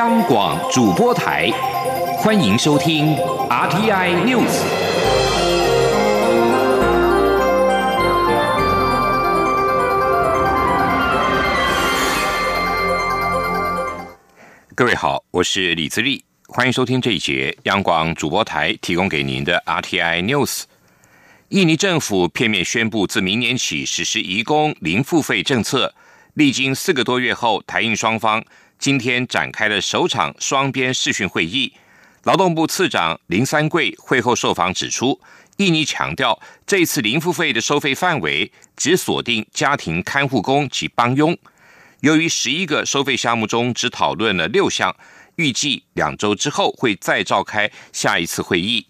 央广主播台，欢迎收听 RTI News。各位好，我是李自立，欢迎收听这一节央广主播台提供给您的 RTI News。印尼政府片面宣布，自明年起实施移工零付费政策。历经四个多月后，台印双方今天展开了首场双边视讯会议。劳动部次长林三桂会后受访指出，印尼强调这次零付费的收费范围只锁定家庭看护工及帮佣。由于十一个收费项目中只讨论了六项，预计两周之后会再召开下一次会议。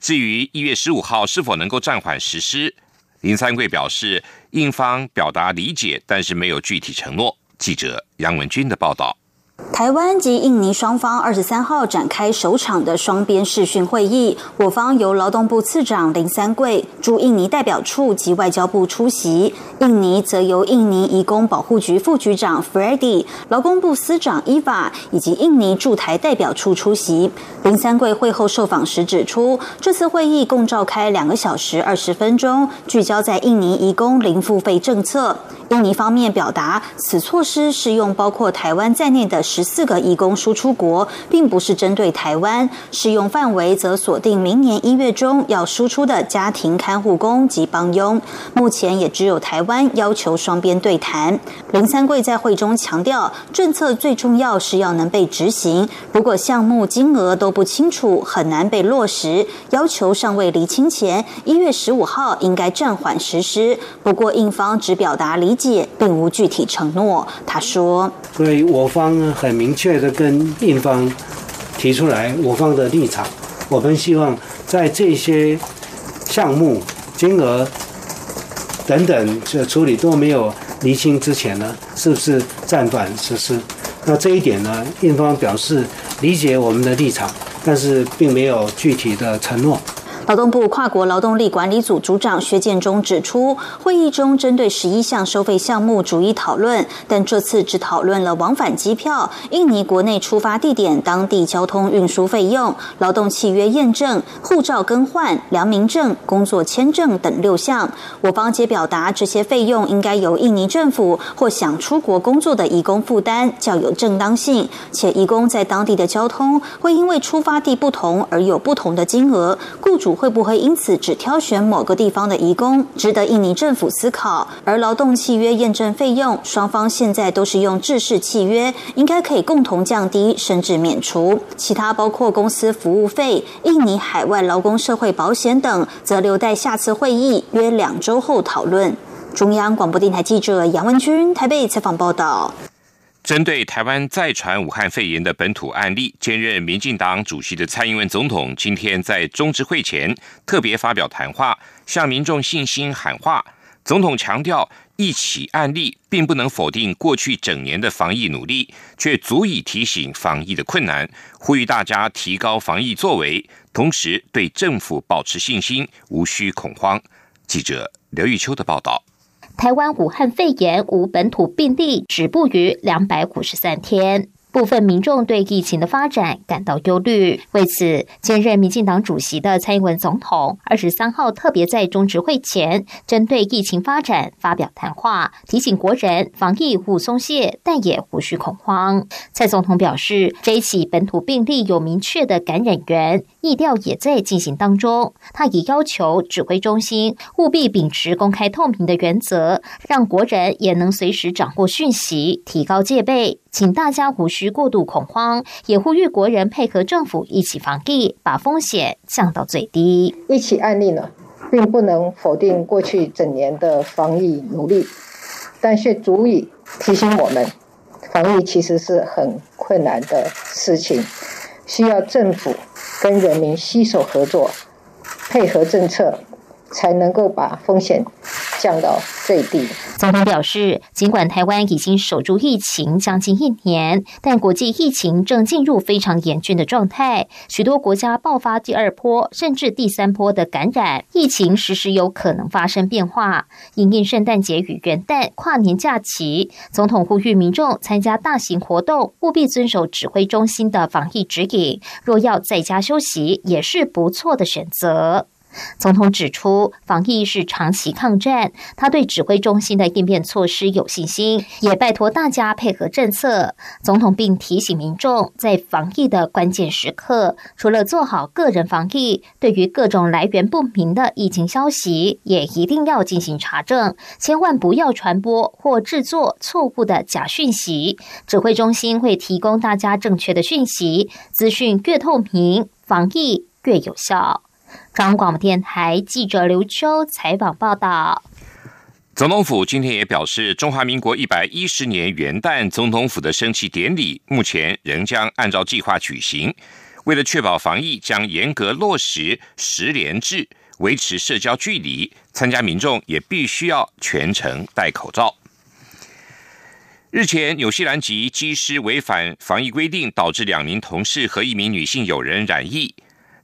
至于一月十五号是否能够暂缓实施，林三桂表示，印方表达理解，但是没有具体承诺。记者杨文军的报道。台湾及印尼双方二十三号展开首场的双边视讯会议，我方由劳动部次长林三桂驻印尼代表处及外交部出席，印尼则由印尼移工保护局副局长 Freddy、劳工部司长 Eva 以及印尼驻台代表处出席。林三桂会后受访时指出，这次会议共召开两个小时二十分钟，聚焦在印尼移工零付费政策。印尼方面表达，此措施适用包括台湾在内的十四个义工输出国，并不是针对台湾。适用范围则锁定明年一月中要输出的家庭看护工及帮佣。目前也只有台湾要求双边对谈。林三桂在会中强调，政策最重要是要能被执行。如果项目金额都不清楚，很难被落实。要求尚未厘清前，一月十五号应该暂缓实施。不过印方只表达理解。并无具体承诺。他说：“对我方很很明确的跟印方提出来我方的立场。我们希望在这些项目金额等等这处理都没有厘清之前呢，是不是暂缓实施？那这一点呢，印方表示理解我们的立场，但是并没有具体的承诺。”劳动部跨国劳动力管理组组长薛建中指出，会议中针对十一项收费项目逐一讨论，但这次只讨论了往返机票、印尼国内出发地点、当地交通运输费用、劳动契约验证、护照更换、良民证、工作签证等六项。我方皆表达，这些费用应该由印尼政府或想出国工作的移工负担，较有正当性。且移工在当地的交通会因为出发地不同而有不同的金额，雇主。会不会因此只挑选某个地方的移工，值得印尼政府思考。而劳动契约验证费用，双方现在都是用制式契约，应该可以共同降低甚至免除。其他包括公司服务费、印尼海外劳工社会保险等，则留待下次会议约两周后讨论。中央广播电台记者杨文君台北采访报道。针对台湾再传武汉肺炎的本土案例，兼任民进党主席的蔡英文总统今天在中执会前特别发表谈话，向民众信心喊话。总统强调，一起案例并不能否定过去整年的防疫努力，却足以提醒防疫的困难，呼吁大家提高防疫作为，同时对政府保持信心，无需恐慌。记者刘玉秋的报道。台湾武汉肺炎无本土病例止步于两百五十三天。部分民众对疫情的发展感到忧虑，为此，兼任民进党主席的蔡英文总统二十三号特别在中执会前，针对疫情发展发表谈话，提醒国人防疫勿松懈，但也无需恐慌。蔡总统表示，这一起本土病例有明确的感染源，疫调也在进行当中。他也要求指挥中心务必秉持公开透明的原则，让国人也能随时掌握讯息，提高戒备。请大家无需过度恐慌，也呼吁国人配合政府一起防疫，把风险降到最低。一起案例呢，并不能否定过去整年的防疫努力，但却足以提醒我们，防疫其实是很困难的事情，需要政府跟人民携手合作，配合政策，才能够把风险降到最低。总统表示，尽管台湾已经守住疫情将近一年，但国际疫情正进入非常严峻的状态，许多国家爆发第二波甚至第三波的感染，疫情时时有可能发生变化。迎应圣诞节与元旦跨年假期，总统呼吁民众参加大型活动务必遵守指挥中心的防疫指引，若要在家休息，也是不错的选择。总统指出，防疫是长期抗战，他对指挥中心的应变措施有信心，也拜托大家配合政策。总统并提醒民众，在防疫的关键时刻，除了做好个人防疫，对于各种来源不明的疫情消息，也一定要进行查证，千万不要传播或制作错误的假讯息。指挥中心会提供大家正确的讯息，资讯越透明，防疫越有效。中央广播电台记者刘秋采访报道。总统府今天也表示，中华民国一百一十年元旦总统府的升旗典礼，目前仍将按照计划举行。为了确保防疫，将严格落实十连制，维持社交距离，参加民众也必须要全程戴口罩。日前，纽西兰籍机师违反防疫规定，导致两名同事和一名女性友人染疫。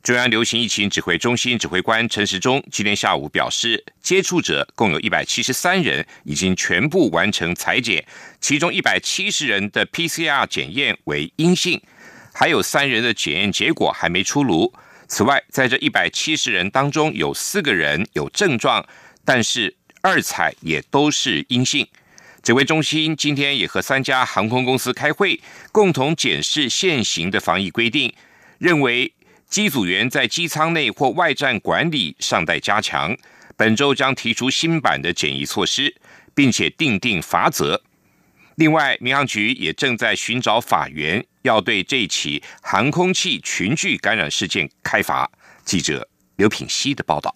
中央流行疫情指挥中心指挥官陈时中今天下午表示，接触者共有一百七十三人，已经全部完成裁剪，其中一百七十人的 PCR 检验为阴性，还有三人的检验结果还没出炉。此外，在这一百七十人当中，有四个人有症状，但是二采也都是阴性。指挥中心今天也和三家航空公司开会，共同检视现行的防疫规定，认为。机组员在机舱内或外站管理尚待加强，本周将提出新版的检疫措施，并且定定罚则。另外，民航局也正在寻找法源，要对这起航空器群聚感染事件开罚。记者刘品希的报道。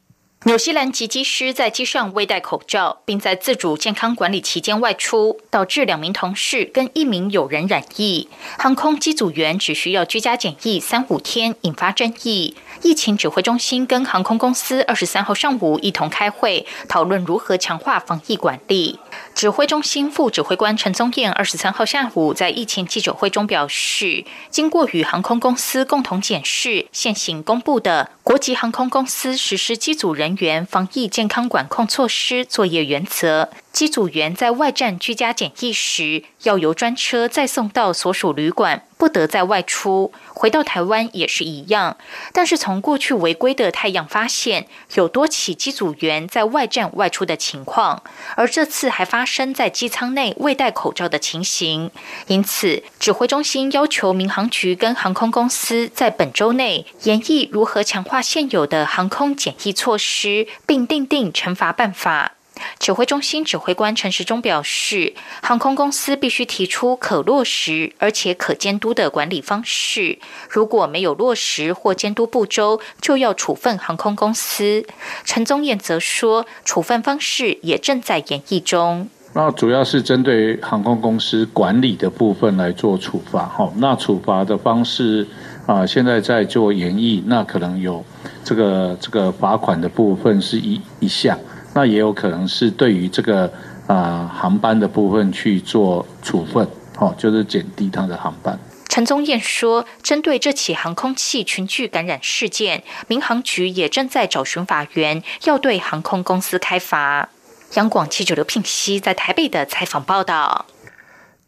纽西兰籍机师在机上未戴口罩，并在自主健康管理期间外出，导致两名同事跟一名友人染疫。航空机组员只需要居家检疫三五天，引发争议。疫情指挥中心跟航空公司二十三号上午一同开会，讨论如何强化防疫管理。指挥中心副指挥官陈宗彦二十三号下午在疫情记者会中表示，经过与航空公司共同检视现行公布的国际航空公司实施机组人员防疫健康管控措施作业原则。机组员在外站居家检疫时，要由专车再送到所属旅馆，不得再外出。回到台湾也是一样。但是从过去违规的太阳发现，有多起机组员在外站外出的情况，而这次还发生在机舱内未戴口罩的情形。因此，指挥中心要求民航局跟航空公司在本周内研议如何强化现有的航空检疫措施，并订定惩罚办法。指挥中心指挥官陈时中表示，航空公司必须提出可落实而且可监督的管理方式，如果没有落实或监督不周，就要处分航空公司。陈宗彦则说，处分方式也正在研议中。那主要是针对航空公司管理的部分来做处罚。哈，那处罚的方式啊，现在在做研议，那可能有这个这个罚款的部分是一一项。那也有可能是对于这个啊航班的部分去做处分，哦，就是减低它的航班。陈宗彦说，针对这起航空器群聚感染事件，民航局也正在找寻法源，要对航空公司开罚。央广记者刘聘熙在台北的采访报道：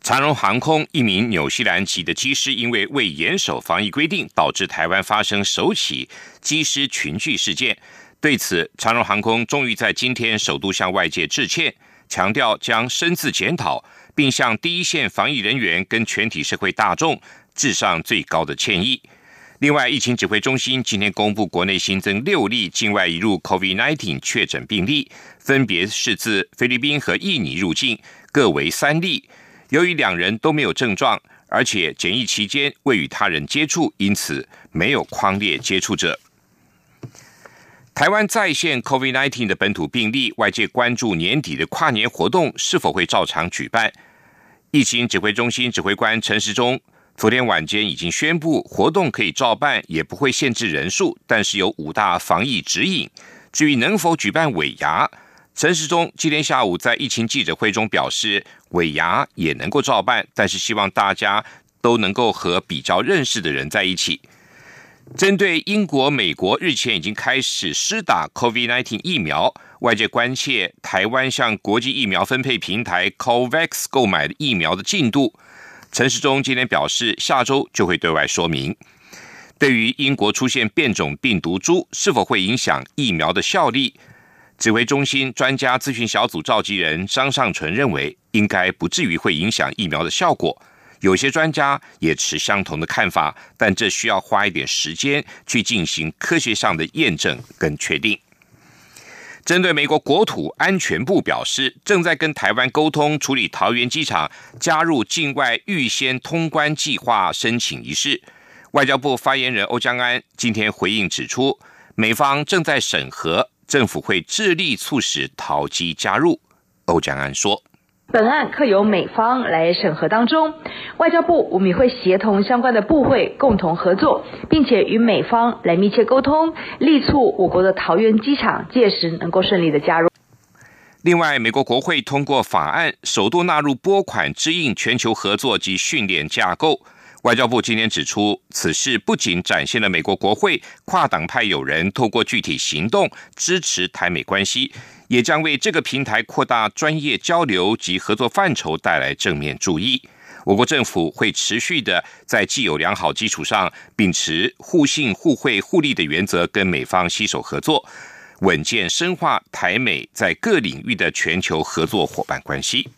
长荣航空一名纽西兰籍的机师，因为未严守防疫规定，导致台湾发生首起机师群聚事件。对此，长荣航空终于在今天首度向外界致歉，强调将深自检讨，并向第一线防疫人员跟全体社会大众致上最高的歉意。另外，疫情指挥中心今天公布，国内新增六例境外移入 COVID-19 确诊病例，分别是自菲律宾和印尼入境，各为三例。由于两人都没有症状，而且检疫期间未与他人接触，因此没有框列接触者。台湾再现 COVID-19 的本土病例，外界关注年底的跨年活动是否会照常举办。疫情指挥中心指挥官陈时中昨天晚间已经宣布，活动可以照办，也不会限制人数，但是有五大防疫指引。至于能否举办尾牙，陈时中今天下午在疫情记者会中表示，尾牙也能够照办，但是希望大家都能够和比较认识的人在一起。针对英国、美国日前已经开始施打 COVID-19 疫苗，外界关切台湾向国际疫苗分配平台 COVAX 购买的疫苗的进度。陈时中今天表示，下周就会对外说明。对于英国出现变种病毒株，是否会影响疫苗的效力？指挥中心专家咨询小组召集人张尚淳认为，应该不至于会影响疫苗的效果。有些专家也持相同的看法，但这需要花一点时间去进行科学上的验证跟确定。针对美国国土安全部表示，正在跟台湾沟通处理桃园机场加入境外预先通关计划申请一事。外交部发言人欧江安今天回应指出，美方正在审核。政府会致力促使淘机加入。欧江安说：“本案刻由美方来审核当中，外交部我们也会协同相关的部会共同合作，并且与美方来密切沟通，力促我国的桃园机场届时能够顺利的加入。”另外，美国国会通过法案，首度纳入拨款支应全球合作及训练架构。外交部今天指出，此事不仅展现了美国国会跨党派友人透过具体行动支持台美关系，也将为这个平台扩大专业交流及合作范畴带来正面注意。我国政府会持续的在既有良好基础上，秉持互信、互惠、互利的原则，跟美方携手合作，稳健深化台美在各领域的全球合作伙伴关系。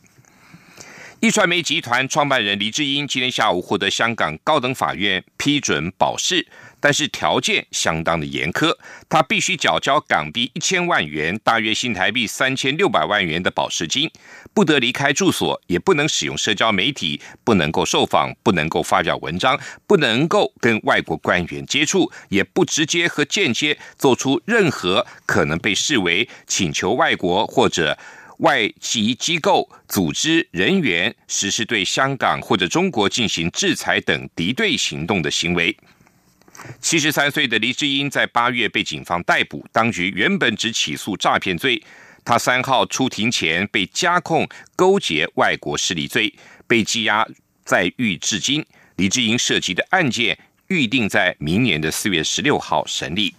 一传媒集团创办人黎智英今天下午获得香港高等法院批准保释，但是条件相当的严苛，他必须缴交港币一千万元，大约新台币三千六百万元的保释金，不得离开住所，也不能使用社交媒体，不能够受访，不能够发表文章，不能够跟外国官员接触，也不直接和间接做出任何可能被视为请求外国或者。外籍机构、组织人员实施对香港或者中国进行制裁等敌对行动的行为。七十三岁的黎智英在八月被警方逮捕，当局原本只起诉诈骗罪，他三号出庭前被加控勾结外国势力罪，被羁押在狱至今。黎智英涉及的案件预定在明年的四月十六号审理。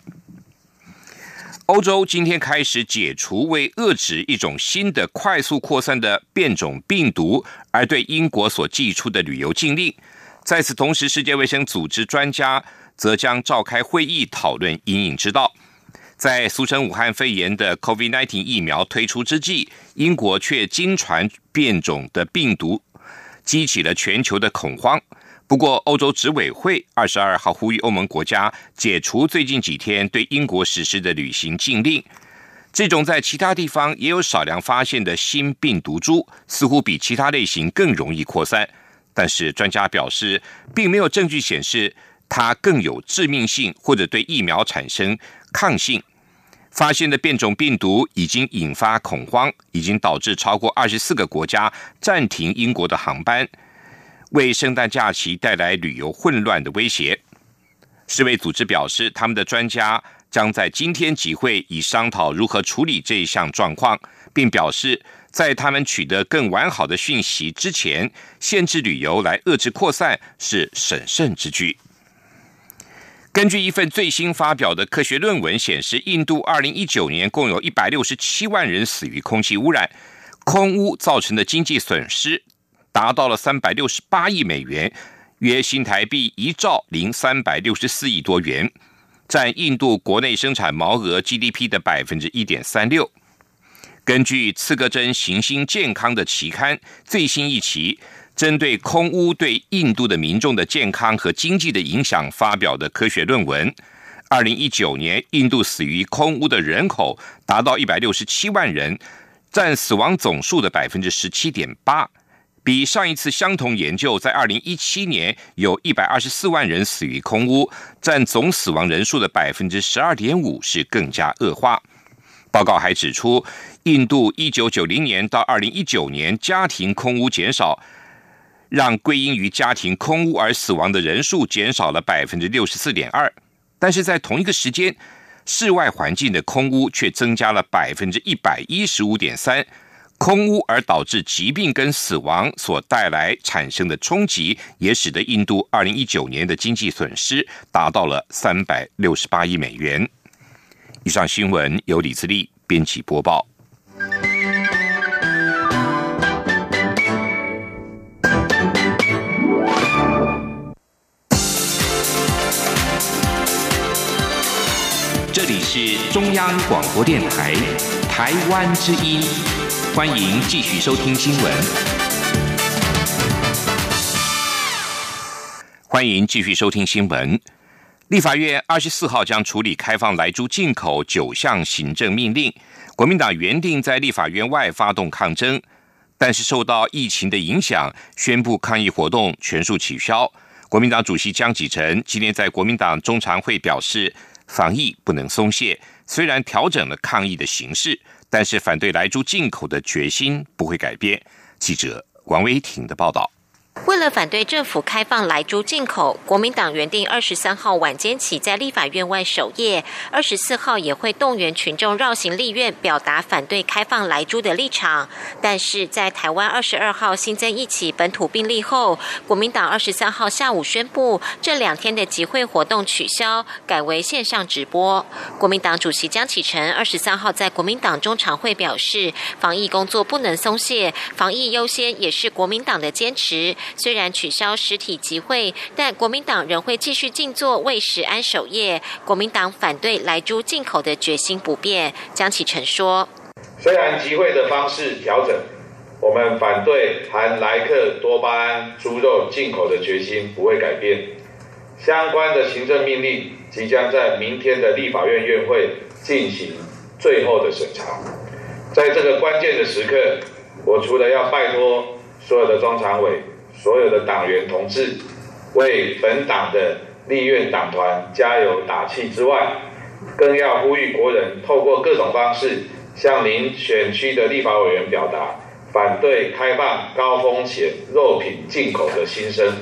欧洲今天开始解除为遏制一种新的快速扩散的变种病毒而对英国所寄出的旅游禁令。在此同时，世界卫生组织专家则将召开会议讨论阴影之道。在俗称武汉肺炎的 COVID-19 疫苗推出之际，英国却经传变种的病毒，激起了全球的恐慌。不过，欧洲执委会二十二号呼吁欧盟国家解除最近几天对英国实施的旅行禁令。这种在其他地方也有少量发现的新病毒株，似乎比其他类型更容易扩散。但是专家表示，并没有证据显示它更有致命性或者对疫苗产生抗性。发现的变种病毒已经引发恐慌，已经导致超过二十四个国家暂停英国的航班。为圣诞假期带来旅游混乱的威胁，世卫组织表示，他们的专家将在今天集会，以商讨如何处理这一项状况，并表示，在他们取得更完好的讯息之前，限制旅游来遏制扩散是审慎之举。根据一份最新发表的科学论文显示，印度二零一九年共有一百六十七万人死于空气污染，空污造成的经济损失。达到了三百六十八亿美元，约新台币一兆零三百六十四亿多元，占印度国内生产毛额 GDP 的百分之一点三六。根据刺格针行星健康的期刊最新一期，针对空污对印度的民众的健康和经济的影响发表的科学论文，二零一九年印度死于空污的人口达到一百六十七万人，占死亡总数的百分之十七点八。比上一次相同研究，在二零一七年有一百二十四万人死于空污，占总死亡人数的百分之十二点五，是更加恶化。报告还指出，印度一九九零年到二零一九年家庭空污减少，让归因于家庭空污而死亡的人数减少了百分之六十四点二。但是在同一个时间，室外环境的空污却增加了百分之一百一十五点三。空污而导致疾病跟死亡所带来产生的冲击，也使得印度二零一九年的经济损失达到了三百六十八亿美元。以上新闻由李自力编辑播报。中央广播电台台湾之音。欢迎继续收听新闻。欢迎继续收听新闻。立法院二十四号将处理开放来猪进口九项行政命令。国民党原定在立法院外发动抗争，但是受到疫情的影响，宣布抗议活动全数取消。国民党主席江启臣今天在国民党中常会表示，防疫不能松懈，虽然调整了抗议的形式。但是反对莱猪进口的决心不会改变。记者王威挺的报道。为了反对政府开放来猪进口，国民党原定二十三号晚间起在立法院外守夜，二十四号也会动员群众绕行立院，表达反对开放来猪的立场。但是在台湾二十二号新增一起本土病例后，国民党二十三号下午宣布这两天的集会活动取消，改为线上直播。国民党主席江启臣二十三号在国民党中常会表示，防疫工作不能松懈，防疫优先也是国民党的坚持。虽然取消实体集会，但国民党仍会继续静坐为食安守夜。国民党反对来猪进口的决心不变。江启臣说：“虽然集会的方式调整，我们反对含莱克多巴胺猪肉进口的决心不会改变。相关的行政命令即将在明天的立法院院会进行最后的审查。在这个关键的时刻，我除了要拜托所有的中常委。”所有的党员同志为本党的立院党团加油打气之外，更要呼吁国人透过各种方式向您选区的立法委员表达反对开放高风险肉品进口的心声。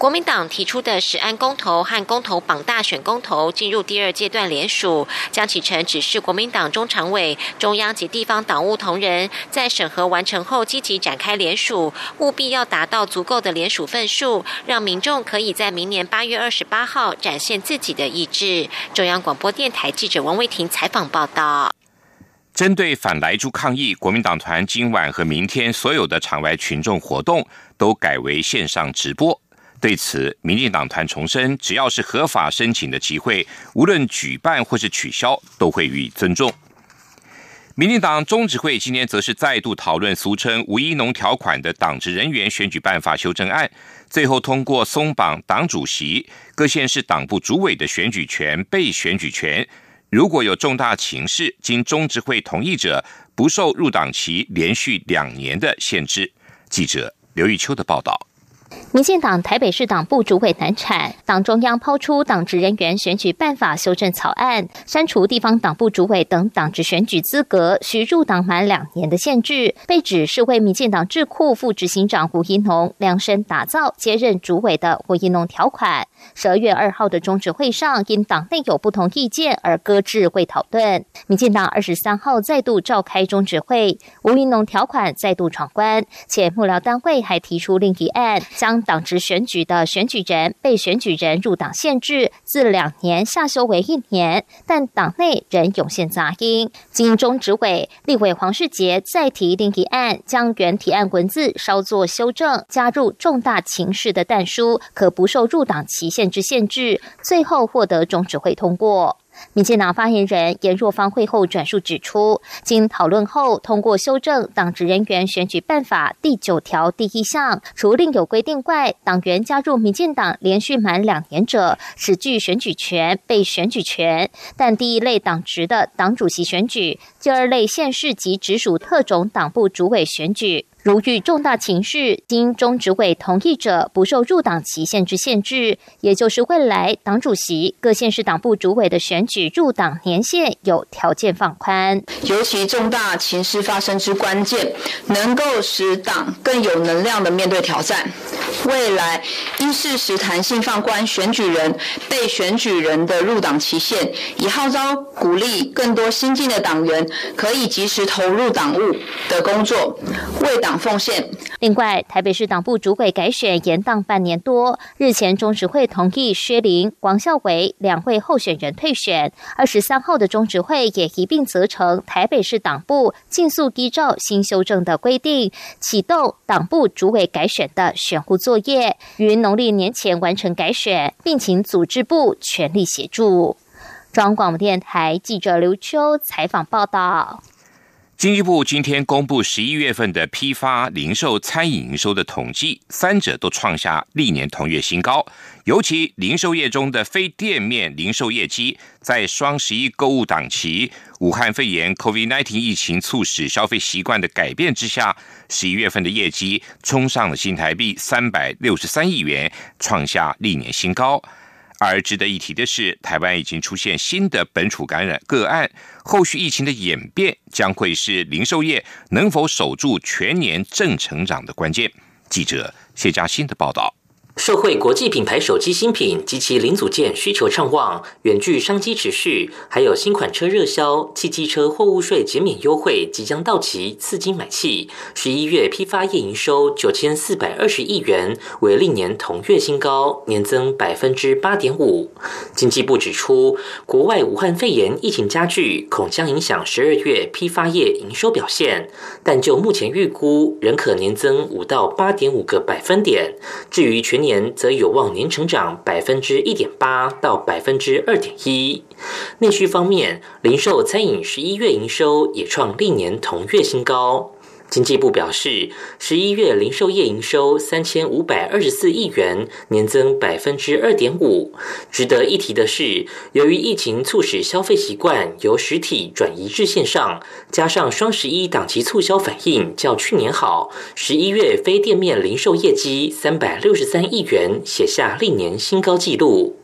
国民党提出的十安公投和公投榜大选公投进入第二阶段联署，江启臣指示国民党中常委、中央及地方党务同仁，在审核完成后积极展开联署，务必要达到足够的联署份数，让民众可以在明年八月二十八号展现自己的意志。中央广播电台记者王卫婷采访报道。针对反莱猪抗议，国民党团今晚和明天所有的场外群众活动都改为线上直播。对此，民进党团重申，只要是合法申请的集会，无论举办或是取消，都会予以尊重。民进党中执会今天则是再度讨论俗称“吴一农条款”的党职人员选举办法修正案，最后通过松绑党主席、各县市党部主委的选举权、被选举权。如果有重大情势，经中执会同意者，不受入党期连续两年的限制。记者刘玉秋的报道。民进党台北市党部主委难产，党中央抛出党职人员选举办法修正草案，删除地方党部主委等党职选举资格需入党满两年的限制，被指是为民进党智库副执行长胡一农量身打造接任主委的胡一农条款。十二月二号的中止会上，因党内有不同意见而搁置会讨论。民进党二十三号再度召开中止会，吴一农条款再度闯关，且幕僚单位还提出另一案。将党职选举的选举人、被选举人入党限制自两年下修为一年，但党内仍涌现杂音。经中执委立委黄世杰再提另一案，将原提案文字稍作修正，加入重大情势的但书，可不受入党期限制限制，最后获得中指会通过。民进党发言人严若芳会后转述指出，经讨论后通过修正《党职人员选举办法》第九条第一项，除另有规定外，党员加入民进党连续满两年者，只具选举权、被选举权。但第一类党职的党主席选举、第二类县市及直属特种党部主委选举。如遇重大情势，经中执委同意者，不受入党期限之限制。也就是未来党主席、各县市党部主委的选举入党年限有条件放宽。尤其重大情势发生之关键，能够使党更有能量的面对挑战。未来应适时弹性放宽选举人、被选举人的入党期限，以号召鼓励更多新进的党员可以及时投入党务的工作，为党。奉献。另外，台北市党部主委改选延宕半年多，日前中执会同意薛林、王孝伟两位候选人退选。二十三号的中执会也一并责成台北市党部尽速依照新修正的规定，启动党部主委改选的选户作业，于农历年前完成改选，并请组织部全力协助。中央广播电台记者刘秋采访报道。经济部今天公布十一月份的批发、零售、餐饮营收的统计，三者都创下历年同月新高。尤其零售业中的非店面零售业绩，在双十一购物档期、武汉肺炎 （COVID-19） 疫情促使消费习惯的改变之下，十一月份的业绩冲上了新台币三百六十三亿元，创下历年新高。而值得一提的是，台湾已经出现新的本土感染个案，后续疫情的演变将会是零售业能否守住全年正成长的关键。记者谢佳欣的报道。社会国际品牌手机新品及其零组件需求畅旺，远距商机持续，还有新款车热销，汽机车货物税减免优惠即将到期，刺激买气。十一月批发业营收九千四百二十亿元，为历年同月新高，年增百分之八点五。经济部指出，国外武汉肺炎疫情加剧，恐将影响十二月批发业营收表现，但就目前预估，仍可年增五到八点五个百分点。至于全年。年则有望年成长百分之一点八到百分之二点一。内需方面，零售餐饮十一月营收也创历年同月新高。经济部表示，十一月零售业营收三千五百二十四亿元，年增百分之二点五。值得一提的是，由于疫情促使消费习惯由实体转移至线上，加上双十一档期促销反应较去年好，十一月非店面零售业绩三百六十三亿元，写下历年新高纪录。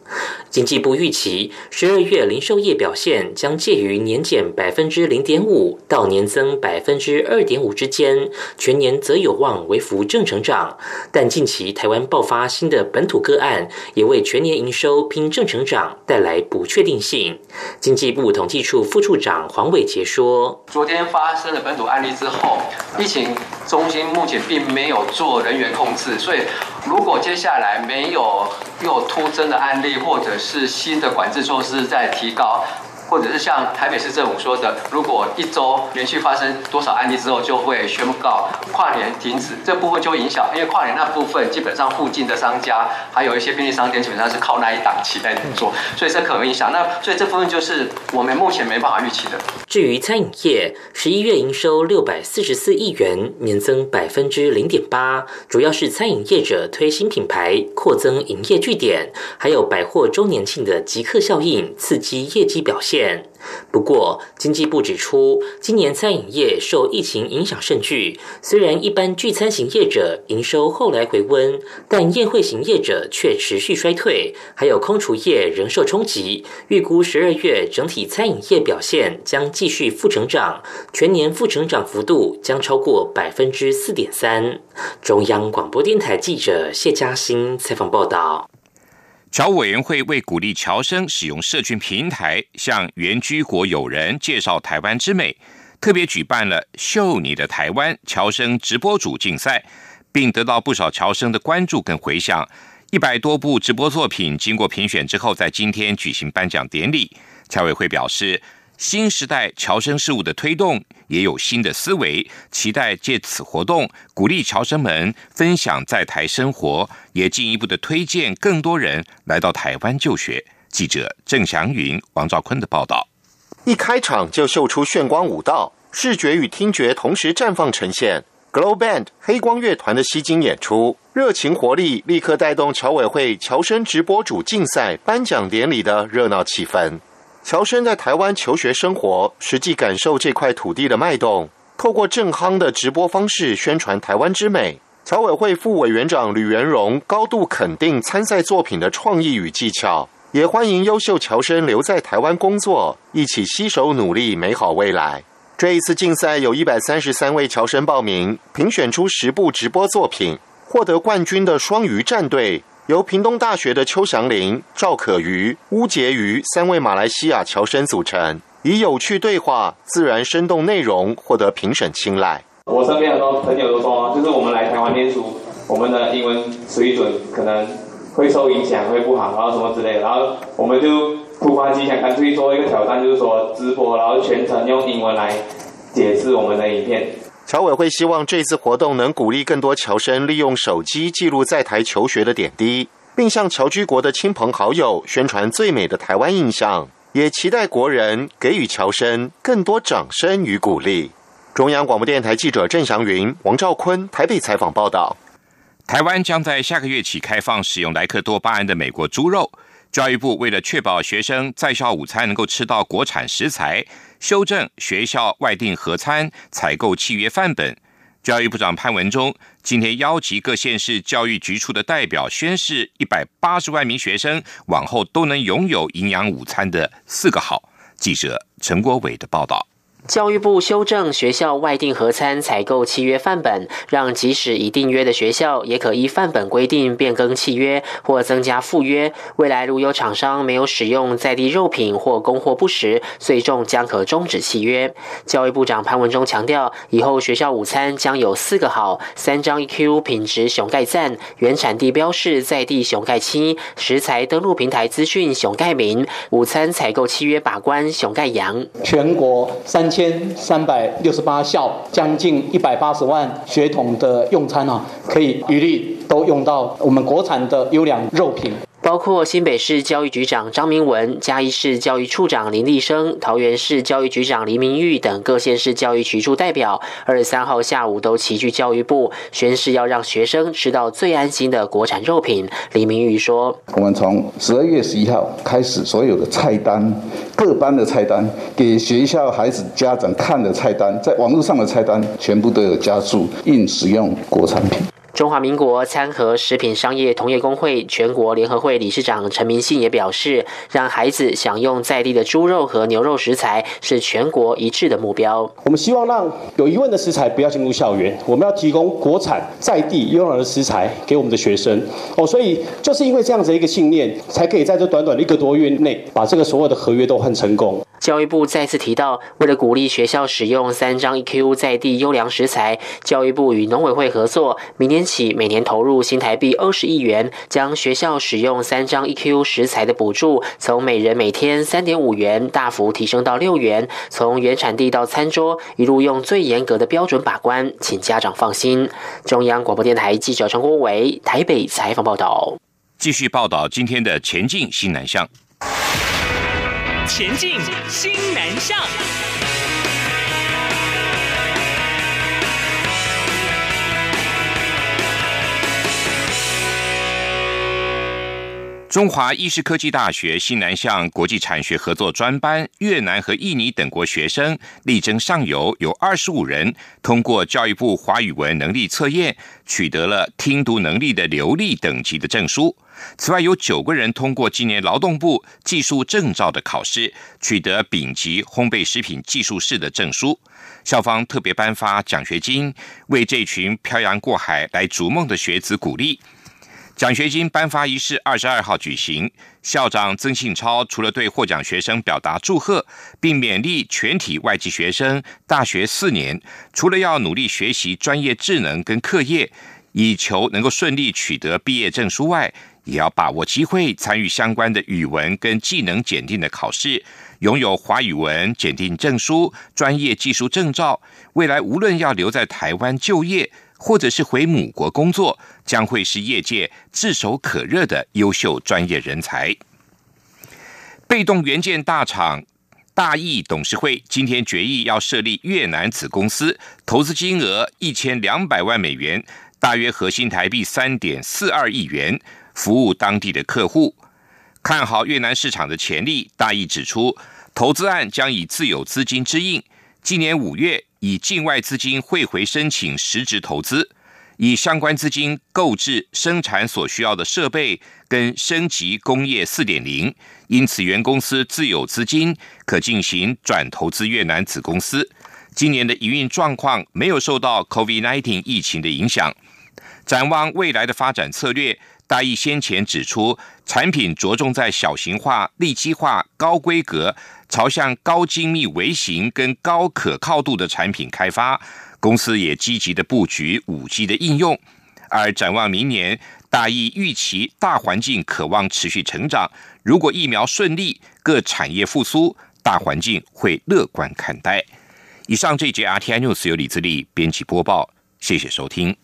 经济部预期，十二月零售业表现将介于年减百分之零点五到年增百分之二点五之间，全年则有望为幅正成长。但近期台湾爆发新的本土个案，也为全年营收拼正成长带来不确定性。经济部统计处副处长黄伟杰说：“昨天发生了本土案例之后，疫情中心目前并没有做人员控制，所以如果接下来没有又突增的案例，或者是新的管制措施在提高。或者是像台北市政府说的，如果一周连续发生多少案例之后，就会宣告跨年停止，这部分就会影响，因为跨年那部分基本上附近的商家，还有一些便利商店，基本上是靠那一档期在做，所以这可能影响。那所以这部分就是我们目前没办法预期的。至于餐饮业，十一月营收六百四十四亿元，年增百分之零点八，主要是餐饮业者推新品牌、扩增营业据点，还有百货周年庆的即刻效应，刺激业绩表现。不过，经济部指出，今年餐饮业受疫情影响甚巨。虽然一般聚餐型业者营收后来回温，但宴会型业者却持续衰退，还有空厨业仍受冲击。预估十二月整体餐饮业表现将继续负成长，全年负成长幅度将超过百分之四点三。中央广播电台记者谢嘉欣采访报道。侨委员会为鼓励侨生使用社群平台向原居国友人介绍台湾之美，特别举办了“秀你的台湾”侨生直播主竞赛，并得到不少侨生的关注跟回响。一百多部直播作品经过评选之后，在今天举行颁奖典礼。侨委会表示。新时代侨生事务的推动也有新的思维，期待借此活动鼓励侨生们分享在台生活，也进一步的推荐更多人来到台湾就学。记者郑祥云、王兆坤的报道。一开场就秀出炫光舞蹈，视觉与听觉同时绽放呈现。Glow Band 黑光乐团的吸睛演出，热情活力立刻带动侨委会侨生直播主竞赛颁奖典礼的热闹气氛。乔生在台湾求学生活，实际感受这块土地的脉动。透过正夯的直播方式宣传台湾之美。侨委会副委员长吕元荣高度肯定参赛作品的创意与技巧，也欢迎优秀侨生留在台湾工作，一起携手努力美好未来。这一次竞赛有一百三十三位侨生报名，评选出十部直播作品，获得冠军的双鱼战队。由屏东大学的邱祥林、赵可瑜、乌杰瑜三位马来西亚侨生组成，以有趣对话、自然生动内容获得评审青睐。我身边很多朋友都说，就是我们来台湾念书，我们的英文水准可能会受影响，会不好，然后什么之类的。然后我们就突发奇想，干脆做一个挑战，就是说直播，然后全程用英文来解释我们的影片。侨委会希望这次活动能鼓励更多侨生利用手机记录在台求学的点滴，并向侨居国的亲朋好友宣传最美的台湾印象，也期待国人给予侨生更多掌声与鼓励。中央广播电台记者郑祥云、王兆坤台北采访报道：台湾将在下个月起开放使用莱克多巴胺的美国猪肉。教育部为了确保学生在校午餐能够吃到国产食材，修正学校外订合餐采购契约范本。教育部长潘文忠今天邀集各县市教育局处的代表宣誓，一百八十万名学生往后都能拥有营养午餐的四个好。记者陈国伟的报道。教育部修正学校外订合餐采购契约范本，让即使已订约的学校也可依范本规定变更契约或增加附约。未来如有厂商没有使用在地肉品或供货不实，最终将可终止契约。教育部长潘文忠强调，以后学校午餐将有四个好：三张 EQ 品质熊盖赞、原产地标示在地熊盖七、食材登录平台资讯熊盖名、午餐采购契约把关熊盖阳。全国三。千三百六十八校，将近一百八十万血统的用餐啊，可以一律都用到我们国产的优良肉品。包括新北市教育局长张明文、嘉义市教育处长林立生、桃园市教育局长林明玉等各县市教育局处代表，二十三号下午都齐聚教育部，宣誓要让学生吃到最安心的国产肉品。林明玉说：“我们从十二月十一号开始，所有的菜单、各班的菜单、给学校孩子家长看的菜单，在网络上的菜单，全部都有加注应使用国产品。”中华民国餐盒食品商业同业工会全国联合会理事长陈明信也表示，让孩子享用在地的猪肉和牛肉食材是全国一致的目标。我们希望让有疑问的食材不要进入校园，我们要提供国产在地优良的食材给我们的学生。哦，所以就是因为这样子一个信念，才可以在这短短的一个多月内，把这个所有的合约都换成功。教育部再次提到，为了鼓励学校使用三张 EQ 在地优良食材，教育部与农委会合作，明年起每年投入新台币二十亿元，将学校使用三张 EQ 食材的补助从每人每天三点五元大幅提升到六元，从原产地到餐桌一路用最严格的标准把关，请家长放心。中央广播电台记者陈国伟台北采访报道。继续报道今天的前进新南向。前进新南向。中华医事科技大学西南向国际产学合作专班，越南和印尼等国学生力争上游，有二十五人通过教育部华语文能力测验，取得了听读能力的流利等级的证书。此外，有九个人通过今年劳动部技术证照的考试，取得丙级烘焙食品技术士的证书。校方特别颁发奖学金，为这群漂洋过海来逐梦的学子鼓励。奖学金颁发仪式二十二号举行，校长曾庆超除了对获奖学生表达祝贺，并勉励全体外籍学生，大学四年除了要努力学习专业智能跟课业，以求能够顺利取得毕业证书外，也要把握机会参与相关的语文跟技能检定的考试，拥有华语文检定证书、专业技术证照，未来无论要留在台湾就业，或者是回母国工作，将会是业界炙手可热的优秀专业人才。被动元件大厂大益董事会今天决议要设立越南子公司，投资金额一千两百万美元，大约核心台币三点四二亿元。服务当地的客户，看好越南市场的潜力。大意指出，投资案将以自有资金之应，今年五月以境外资金汇回申请实质投资，以相关资金购置生产所需要的设备跟升级工业四点零，因此原公司自有资金可进行转投资越南子公司。今年的营运状况没有受到 COVID-19 疫情的影响。展望未来的发展策略，大义先前指出，产品着重在小型化、立基化、高规格，朝向高精密微型跟高可靠度的产品开发。公司也积极的布局五 G 的应用。而展望明年，大意预期大环境渴望持续成长。如果疫苗顺利，各产业复苏，大环境会乐观看待。以上这节 RTI News 由李自力编辑播报，谢谢收听。